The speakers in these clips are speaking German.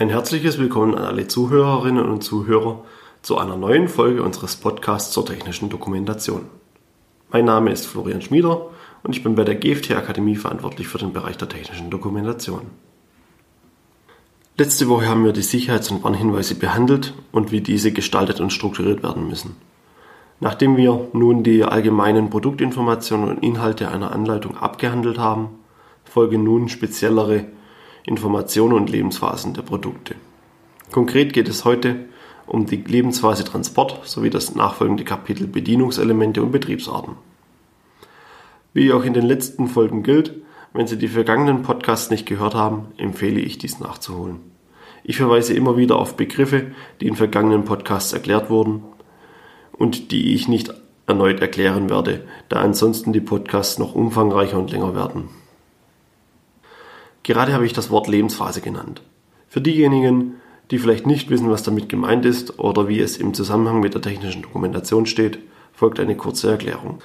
Ein herzliches Willkommen an alle Zuhörerinnen und Zuhörer zu einer neuen Folge unseres Podcasts zur technischen Dokumentation. Mein Name ist Florian Schmieder und ich bin bei der GFT Akademie verantwortlich für den Bereich der technischen Dokumentation. Letzte Woche haben wir die Sicherheits- und Warnhinweise behandelt und wie diese gestaltet und strukturiert werden müssen. Nachdem wir nun die allgemeinen Produktinformationen und Inhalte einer Anleitung abgehandelt haben, folgen nun speziellere Informationen und Lebensphasen der Produkte. Konkret geht es heute um die Lebensphase Transport sowie das nachfolgende Kapitel Bedienungselemente und Betriebsarten. Wie auch in den letzten Folgen gilt, wenn Sie die vergangenen Podcasts nicht gehört haben, empfehle ich dies nachzuholen. Ich verweise immer wieder auf Begriffe, die in vergangenen Podcasts erklärt wurden und die ich nicht erneut erklären werde, da ansonsten die Podcasts noch umfangreicher und länger werden. Gerade habe ich das Wort Lebensphase genannt. Für diejenigen, die vielleicht nicht wissen, was damit gemeint ist oder wie es im Zusammenhang mit der technischen Dokumentation steht, folgt eine kurze Erklärung.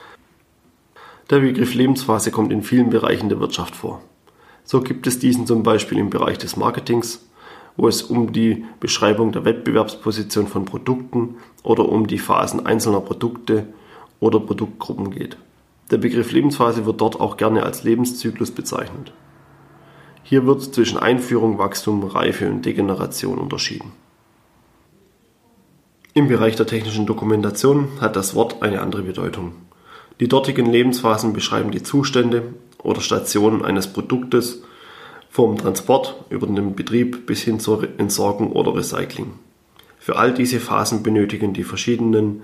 Der Begriff Lebensphase kommt in vielen Bereichen der Wirtschaft vor. So gibt es diesen zum Beispiel im Bereich des Marketings, wo es um die Beschreibung der Wettbewerbsposition von Produkten oder um die Phasen einzelner Produkte oder Produktgruppen geht. Der Begriff Lebensphase wird dort auch gerne als Lebenszyklus bezeichnet. Hier wird zwischen Einführung, Wachstum, Reife und Degeneration unterschieden. Im Bereich der technischen Dokumentation hat das Wort eine andere Bedeutung. Die dortigen Lebensphasen beschreiben die Zustände oder Stationen eines Produktes vom Transport über den Betrieb bis hin zur Entsorgung oder Recycling. Für all diese Phasen benötigen die verschiedenen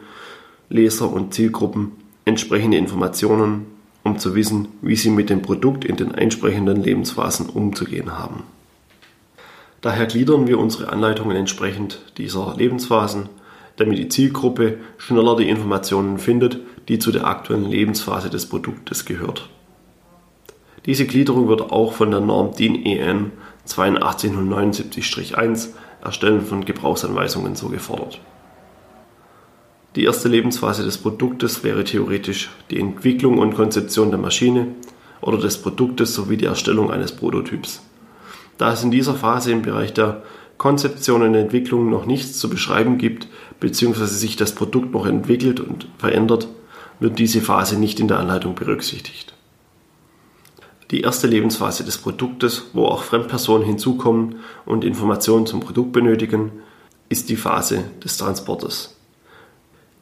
Leser und Zielgruppen entsprechende Informationen um zu wissen, wie sie mit dem Produkt in den entsprechenden Lebensphasen umzugehen haben. Daher gliedern wir unsere Anleitungen entsprechend dieser Lebensphasen, damit die Zielgruppe schneller die Informationen findet, die zu der aktuellen Lebensphase des Produktes gehört. Diese Gliederung wird auch von der Norm DIN EN 8279-1 Erstellen von Gebrauchsanweisungen so gefordert. Die erste Lebensphase des Produktes wäre theoretisch die Entwicklung und Konzeption der Maschine oder des Produktes sowie die Erstellung eines Prototyps. Da es in dieser Phase im Bereich der Konzeption und Entwicklung noch nichts zu beschreiben gibt, bzw. sich das Produkt noch entwickelt und verändert, wird diese Phase nicht in der Anleitung berücksichtigt. Die erste Lebensphase des Produktes, wo auch Fremdpersonen hinzukommen und Informationen zum Produkt benötigen, ist die Phase des Transportes.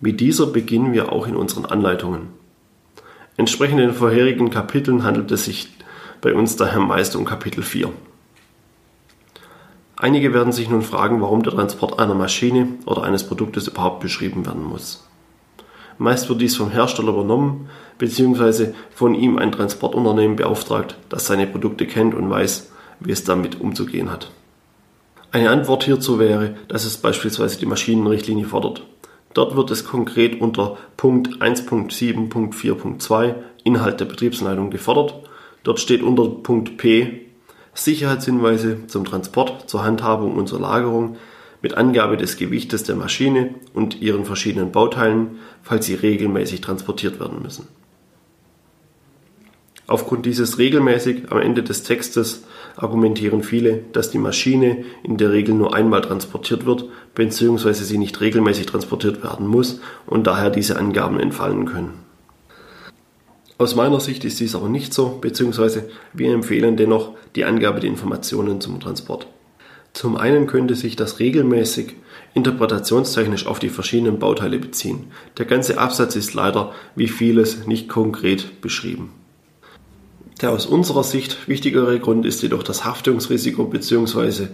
Mit dieser beginnen wir auch in unseren Anleitungen. Entsprechend den vorherigen Kapiteln handelt es sich bei uns daher meist um Kapitel 4. Einige werden sich nun fragen, warum der Transport einer Maschine oder eines Produktes überhaupt beschrieben werden muss. Meist wird dies vom Hersteller übernommen bzw. von ihm ein Transportunternehmen beauftragt, das seine Produkte kennt und weiß, wie es damit umzugehen hat. Eine Antwort hierzu wäre, dass es beispielsweise die Maschinenrichtlinie fordert. Dort wird es konkret unter Punkt 1.7.4.2 Inhalt der Betriebsleitung gefordert. Dort steht unter Punkt P Sicherheitshinweise zum Transport, zur Handhabung und zur Lagerung mit Angabe des Gewichtes der Maschine und ihren verschiedenen Bauteilen, falls sie regelmäßig transportiert werden müssen. Aufgrund dieses regelmäßig am Ende des Textes argumentieren viele, dass die Maschine in der Regel nur einmal transportiert wird, bzw. sie nicht regelmäßig transportiert werden muss und daher diese Angaben entfallen können. Aus meiner Sicht ist dies aber nicht so, bzw. wir empfehlen dennoch die Angabe der Informationen zum Transport. Zum einen könnte sich das regelmäßig interpretationstechnisch auf die verschiedenen Bauteile beziehen. Der ganze Absatz ist leider wie vieles nicht konkret beschrieben. Der aus unserer Sicht wichtigere Grund ist jedoch das Haftungsrisiko bzw.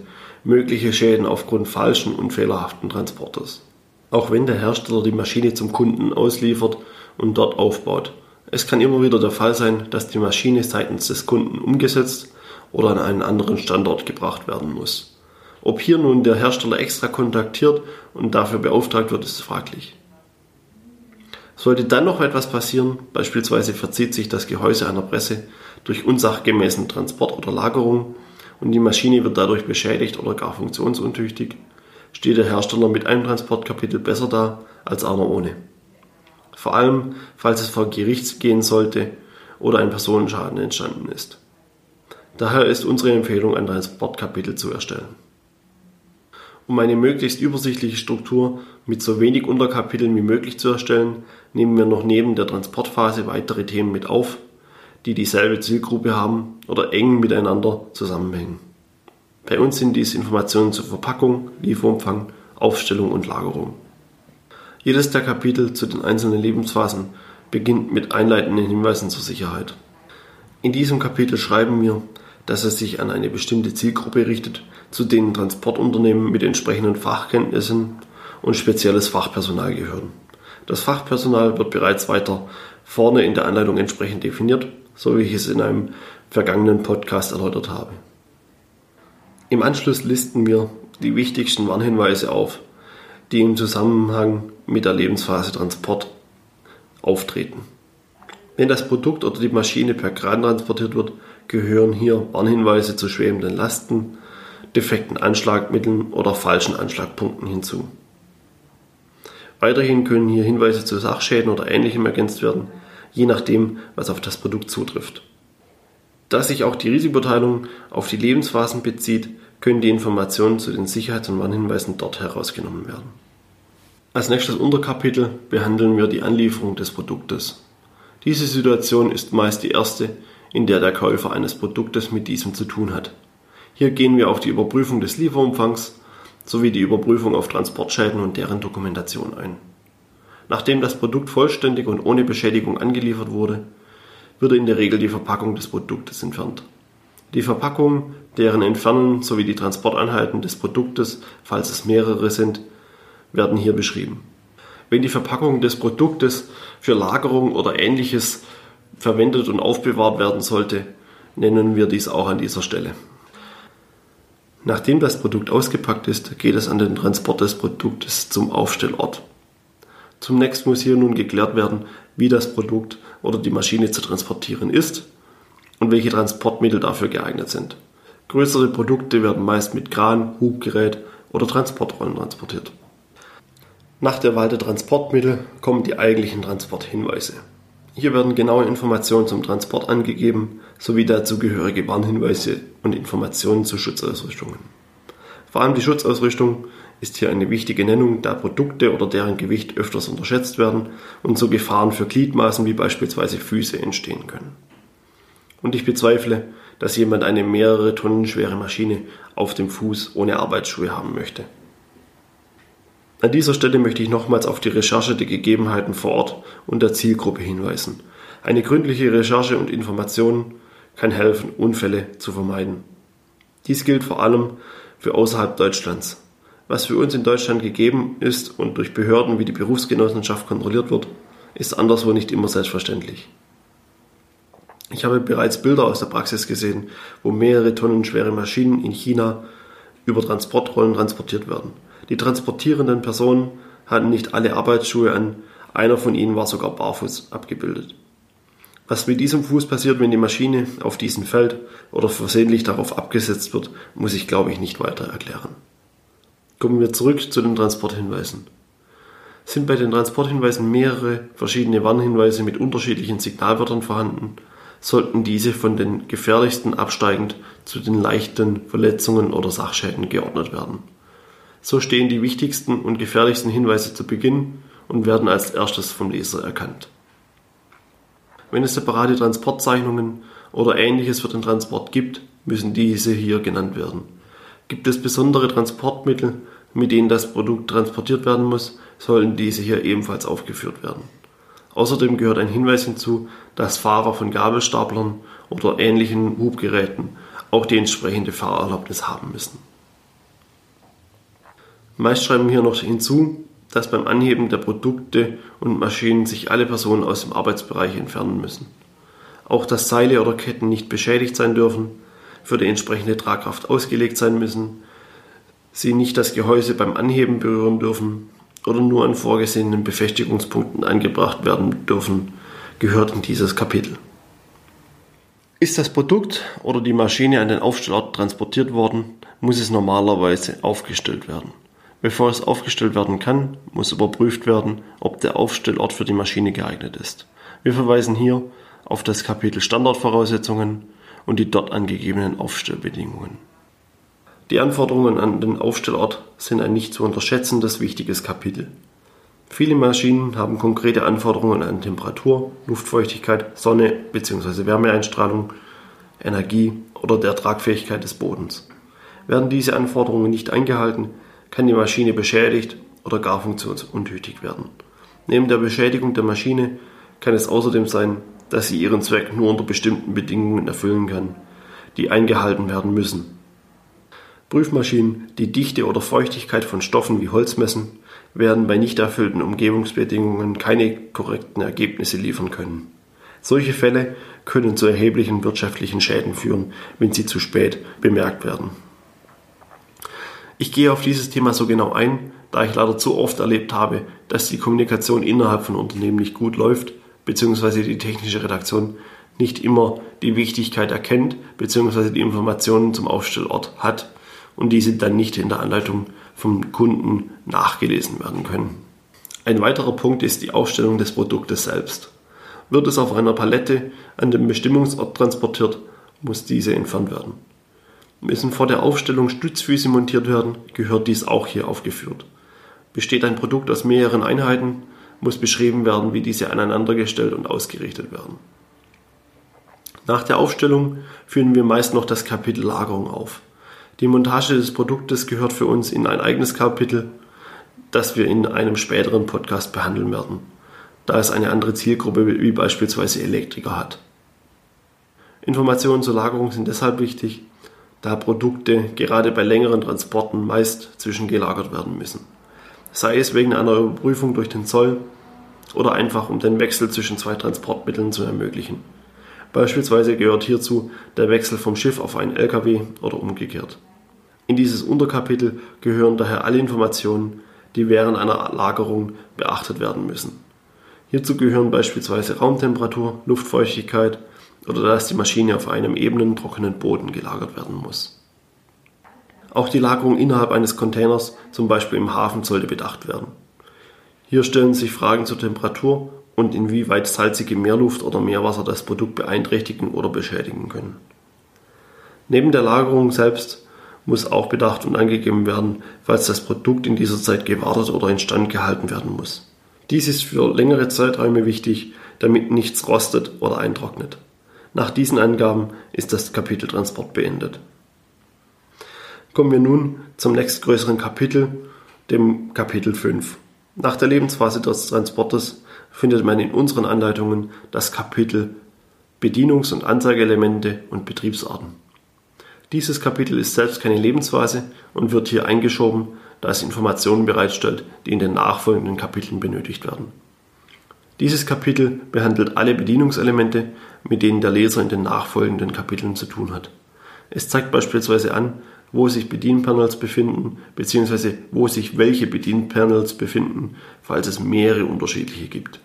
mögliche Schäden aufgrund falschen und fehlerhaften Transporters. Auch wenn der Hersteller die Maschine zum Kunden ausliefert und dort aufbaut. Es kann immer wieder der Fall sein, dass die Maschine seitens des Kunden umgesetzt oder an einen anderen Standort gebracht werden muss. Ob hier nun der Hersteller extra kontaktiert und dafür beauftragt wird, ist fraglich. Sollte dann noch etwas passieren, beispielsweise verzieht sich das Gehäuse einer Presse durch unsachgemäßen Transport oder Lagerung und die Maschine wird dadurch beschädigt oder gar funktionsuntüchtig, steht der Hersteller mit einem Transportkapitel besser da als einer ohne. Vor allem, falls es vor Gericht gehen sollte oder ein Personenschaden entstanden ist. Daher ist unsere Empfehlung, ein Transportkapitel zu erstellen. Um eine möglichst übersichtliche Struktur mit so wenig Unterkapiteln wie möglich zu erstellen, nehmen wir noch neben der Transportphase weitere Themen mit auf, die dieselbe Zielgruppe haben oder eng miteinander zusammenhängen. Bei uns sind dies Informationen zur Verpackung, Lieferumfang, Aufstellung und Lagerung. Jedes der Kapitel zu den einzelnen Lebensphasen beginnt mit einleitenden Hinweisen zur Sicherheit. In diesem Kapitel schreiben wir, dass es sich an eine bestimmte Zielgruppe richtet, zu denen Transportunternehmen mit entsprechenden Fachkenntnissen und spezielles Fachpersonal gehören. Das Fachpersonal wird bereits weiter vorne in der Anleitung entsprechend definiert, so wie ich es in einem vergangenen Podcast erläutert habe. Im Anschluss listen wir die wichtigsten Warnhinweise auf, die im Zusammenhang mit der Lebensphase Transport auftreten. Wenn das Produkt oder die Maschine per Kran transportiert wird, gehören hier Warnhinweise zu schwebenden Lasten, defekten Anschlagmitteln oder falschen Anschlagpunkten hinzu. Weiterhin können hier Hinweise zu Sachschäden oder Ähnlichem ergänzt werden, je nachdem, was auf das Produkt zutrifft. Da sich auch die Risikoteilung auf die Lebensphasen bezieht, können die Informationen zu den Sicherheits- und Warnhinweisen dort herausgenommen werden. Als nächstes Unterkapitel behandeln wir die Anlieferung des Produktes. Diese Situation ist meist die erste, in der der Käufer eines Produktes mit diesem zu tun hat. Hier gehen wir auf die Überprüfung des Lieferumfangs sowie die Überprüfung auf Transportschäden und deren Dokumentation ein. Nachdem das Produkt vollständig und ohne Beschädigung angeliefert wurde, wird in der Regel die Verpackung des Produktes entfernt. Die Verpackung, deren Entfernen sowie die Transporteinheiten des Produktes, falls es mehrere sind, werden hier beschrieben. Wenn die Verpackung des Produktes für Lagerung oder ähnliches verwendet und aufbewahrt werden sollte, nennen wir dies auch an dieser Stelle. Nachdem das Produkt ausgepackt ist, geht es an den Transport des Produktes zum Aufstellort. Zunächst muss hier nun geklärt werden, wie das Produkt oder die Maschine zu transportieren ist und welche Transportmittel dafür geeignet sind. Größere Produkte werden meist mit Kran, Hubgerät oder Transportrollen transportiert. Nach der Wahl der Transportmittel kommen die eigentlichen Transporthinweise. Hier werden genaue Informationen zum Transport angegeben, sowie dazugehörige Warnhinweise und Informationen zu Schutzausrüstungen. Vor allem die Schutzausrüstung ist hier eine wichtige Nennung, da Produkte oder deren Gewicht öfters unterschätzt werden und so Gefahren für Gliedmaßen wie beispielsweise Füße entstehen können. Und ich bezweifle, dass jemand eine mehrere Tonnen schwere Maschine auf dem Fuß ohne Arbeitsschuhe haben möchte. An dieser Stelle möchte ich nochmals auf die Recherche der Gegebenheiten vor Ort und der Zielgruppe hinweisen. Eine gründliche Recherche und Information kann helfen, Unfälle zu vermeiden. Dies gilt vor allem für außerhalb Deutschlands. Was für uns in Deutschland gegeben ist und durch Behörden wie die Berufsgenossenschaft kontrolliert wird, ist anderswo nicht immer selbstverständlich. Ich habe bereits Bilder aus der Praxis gesehen, wo mehrere Tonnen schwere Maschinen in China über Transportrollen transportiert werden. Die transportierenden Personen hatten nicht alle Arbeitsschuhe an, einer von ihnen war sogar barfuß abgebildet. Was mit diesem Fuß passiert, wenn die Maschine auf diesen fällt oder versehentlich darauf abgesetzt wird, muss ich glaube ich nicht weiter erklären. Kommen wir zurück zu den Transporthinweisen. Sind bei den Transporthinweisen mehrere verschiedene Warnhinweise mit unterschiedlichen Signalwörtern vorhanden, sollten diese von den gefährlichsten absteigend zu den leichten Verletzungen oder Sachschäden geordnet werden. So stehen die wichtigsten und gefährlichsten Hinweise zu Beginn und werden als erstes vom Leser erkannt. Wenn es separate Transportzeichnungen oder ähnliches für den Transport gibt, müssen diese hier genannt werden. Gibt es besondere Transportmittel, mit denen das Produkt transportiert werden muss, sollen diese hier ebenfalls aufgeführt werden. Außerdem gehört ein Hinweis hinzu, dass Fahrer von Gabelstaplern oder ähnlichen Hubgeräten auch die entsprechende Fahrerlaubnis haben müssen. Meist schreiben wir hier noch hinzu, dass beim Anheben der Produkte und Maschinen sich alle Personen aus dem Arbeitsbereich entfernen müssen. Auch dass Seile oder Ketten nicht beschädigt sein dürfen, für die entsprechende Tragkraft ausgelegt sein müssen, sie nicht das Gehäuse beim Anheben berühren dürfen oder nur an vorgesehenen Befestigungspunkten angebracht werden dürfen, gehört in dieses Kapitel. Ist das Produkt oder die Maschine an den Aufstellort transportiert worden, muss es normalerweise aufgestellt werden. Bevor es aufgestellt werden kann, muss überprüft werden, ob der Aufstellort für die Maschine geeignet ist. Wir verweisen hier auf das Kapitel Standardvoraussetzungen und die dort angegebenen Aufstellbedingungen. Die Anforderungen an den Aufstellort sind ein nicht zu unterschätzendes wichtiges Kapitel. Viele Maschinen haben konkrete Anforderungen an Temperatur, Luftfeuchtigkeit, Sonne bzw. Wärmeeinstrahlung, Energie oder der Tragfähigkeit des Bodens. Werden diese Anforderungen nicht eingehalten, kann die Maschine beschädigt oder gar funktionsuntüchtig werden. Neben der Beschädigung der Maschine kann es außerdem sein, dass sie ihren Zweck nur unter bestimmten Bedingungen erfüllen kann, die eingehalten werden müssen. Prüfmaschinen, die Dichte oder Feuchtigkeit von Stoffen wie Holz messen, werden bei nicht erfüllten Umgebungsbedingungen keine korrekten Ergebnisse liefern können. Solche Fälle können zu erheblichen wirtschaftlichen Schäden führen, wenn sie zu spät bemerkt werden. Ich gehe auf dieses Thema so genau ein, da ich leider zu oft erlebt habe, dass die Kommunikation innerhalb von Unternehmen nicht gut läuft, beziehungsweise die technische Redaktion nicht immer die Wichtigkeit erkennt, beziehungsweise die Informationen zum Aufstellort hat und diese dann nicht in der Anleitung vom Kunden nachgelesen werden können. Ein weiterer Punkt ist die Aufstellung des Produktes selbst. Wird es auf einer Palette an den Bestimmungsort transportiert, muss diese entfernt werden. Müssen vor der Aufstellung Stützfüße montiert werden, gehört dies auch hier aufgeführt. Besteht ein Produkt aus mehreren Einheiten, muss beschrieben werden, wie diese aneinandergestellt und ausgerichtet werden. Nach der Aufstellung führen wir meist noch das Kapitel Lagerung auf. Die Montage des Produktes gehört für uns in ein eigenes Kapitel, das wir in einem späteren Podcast behandeln werden, da es eine andere Zielgruppe wie beispielsweise Elektriker hat. Informationen zur Lagerung sind deshalb wichtig, da Produkte gerade bei längeren Transporten meist zwischengelagert werden müssen. Sei es wegen einer Überprüfung durch den Zoll oder einfach um den Wechsel zwischen zwei Transportmitteln zu ermöglichen. Beispielsweise gehört hierzu der Wechsel vom Schiff auf einen LKW oder umgekehrt. In dieses Unterkapitel gehören daher alle Informationen, die während einer Lagerung beachtet werden müssen. Hierzu gehören beispielsweise Raumtemperatur, Luftfeuchtigkeit oder dass die Maschine auf einem ebenen, trockenen Boden gelagert werden muss. Auch die Lagerung innerhalb eines Containers, zum Beispiel im Hafen, sollte bedacht werden. Hier stellen sich Fragen zur Temperatur und inwieweit salzige Meerluft oder Meerwasser das Produkt beeinträchtigen oder beschädigen können. Neben der Lagerung selbst muss auch bedacht und angegeben werden, falls das Produkt in dieser Zeit gewartet oder instand gehalten werden muss. Dies ist für längere Zeiträume wichtig, damit nichts rostet oder eintrocknet. Nach diesen Angaben ist das Kapitel Transport beendet. Kommen wir nun zum nächstgrößeren Kapitel, dem Kapitel 5. Nach der Lebensphase des Transportes findet man in unseren Anleitungen das Kapitel Bedienungs- und Anzeigeelemente und Betriebsarten. Dieses Kapitel ist selbst keine Lebensphase und wird hier eingeschoben, da es Informationen bereitstellt, die in den nachfolgenden Kapiteln benötigt werden. Dieses Kapitel behandelt alle Bedienungselemente, mit denen der Leser in den nachfolgenden Kapiteln zu tun hat. Es zeigt beispielsweise an, wo sich Bedienpanels befinden, beziehungsweise wo sich welche Bedienpanels befinden, falls es mehrere unterschiedliche gibt.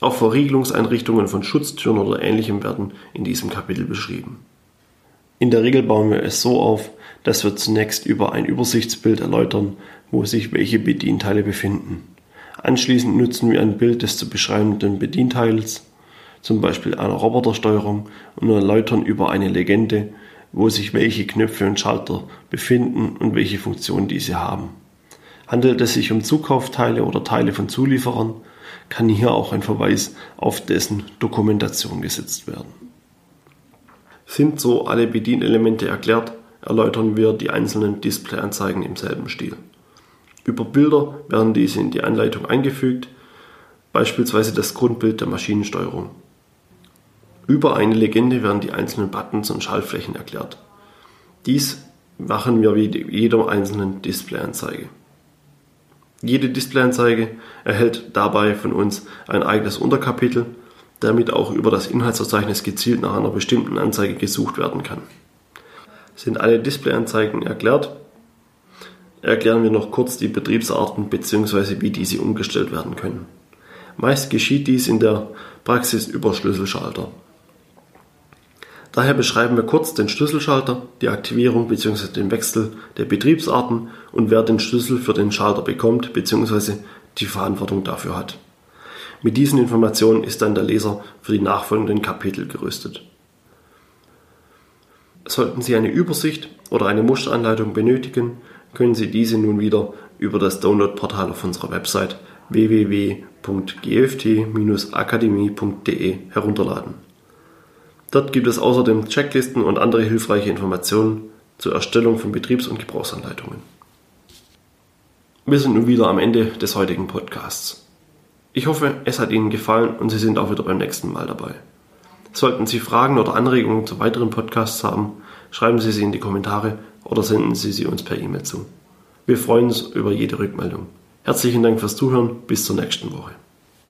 Auch Verriegelungseinrichtungen von Schutztüren oder ähnlichem werden in diesem Kapitel beschrieben. In der Regel bauen wir es so auf, dass wir zunächst über ein Übersichtsbild erläutern, wo sich welche Bedienteile befinden. Anschließend nutzen wir ein Bild des zu beschreibenden Bedienteils, zum Beispiel einer Robotersteuerung, und erläutern über eine Legende, wo sich welche Knöpfe und Schalter befinden und welche Funktion diese haben. Handelt es sich um Zukaufteile oder Teile von Zulieferern, kann hier auch ein Verweis auf dessen Dokumentation gesetzt werden. Sind so alle Bedienelemente erklärt, erläutern wir die einzelnen Displayanzeigen im selben Stil. Über Bilder werden diese in die Anleitung eingefügt, beispielsweise das Grundbild der Maschinensteuerung. Über eine Legende werden die einzelnen Buttons und Schaltflächen erklärt. Dies machen wir wie jeder einzelnen Displayanzeige. Jede Displayanzeige erhält dabei von uns ein eigenes Unterkapitel, damit auch über das Inhaltsverzeichnis gezielt nach einer bestimmten Anzeige gesucht werden kann. Sind alle Displayanzeigen erklärt, erklären wir noch kurz die Betriebsarten bzw. wie diese umgestellt werden können. Meist geschieht dies in der Praxis über Schlüsselschalter. Daher beschreiben wir kurz den Schlüsselschalter, die Aktivierung bzw. den Wechsel der Betriebsarten und wer den Schlüssel für den Schalter bekommt bzw. die Verantwortung dafür hat. Mit diesen Informationen ist dann der Leser für die nachfolgenden Kapitel gerüstet. Sollten Sie eine Übersicht oder eine Musteranleitung benötigen, können Sie diese nun wieder über das Downloadportal auf unserer Website www.gft-akademie.de herunterladen. Dort gibt es außerdem Checklisten und andere hilfreiche Informationen zur Erstellung von Betriebs- und Gebrauchsanleitungen. Wir sind nun wieder am Ende des heutigen Podcasts. Ich hoffe, es hat Ihnen gefallen und Sie sind auch wieder beim nächsten Mal dabei. Sollten Sie Fragen oder Anregungen zu weiteren Podcasts haben, schreiben Sie sie in die Kommentare oder senden Sie sie uns per E-Mail zu. Wir freuen uns über jede Rückmeldung. Herzlichen Dank fürs Zuhören. Bis zur nächsten Woche.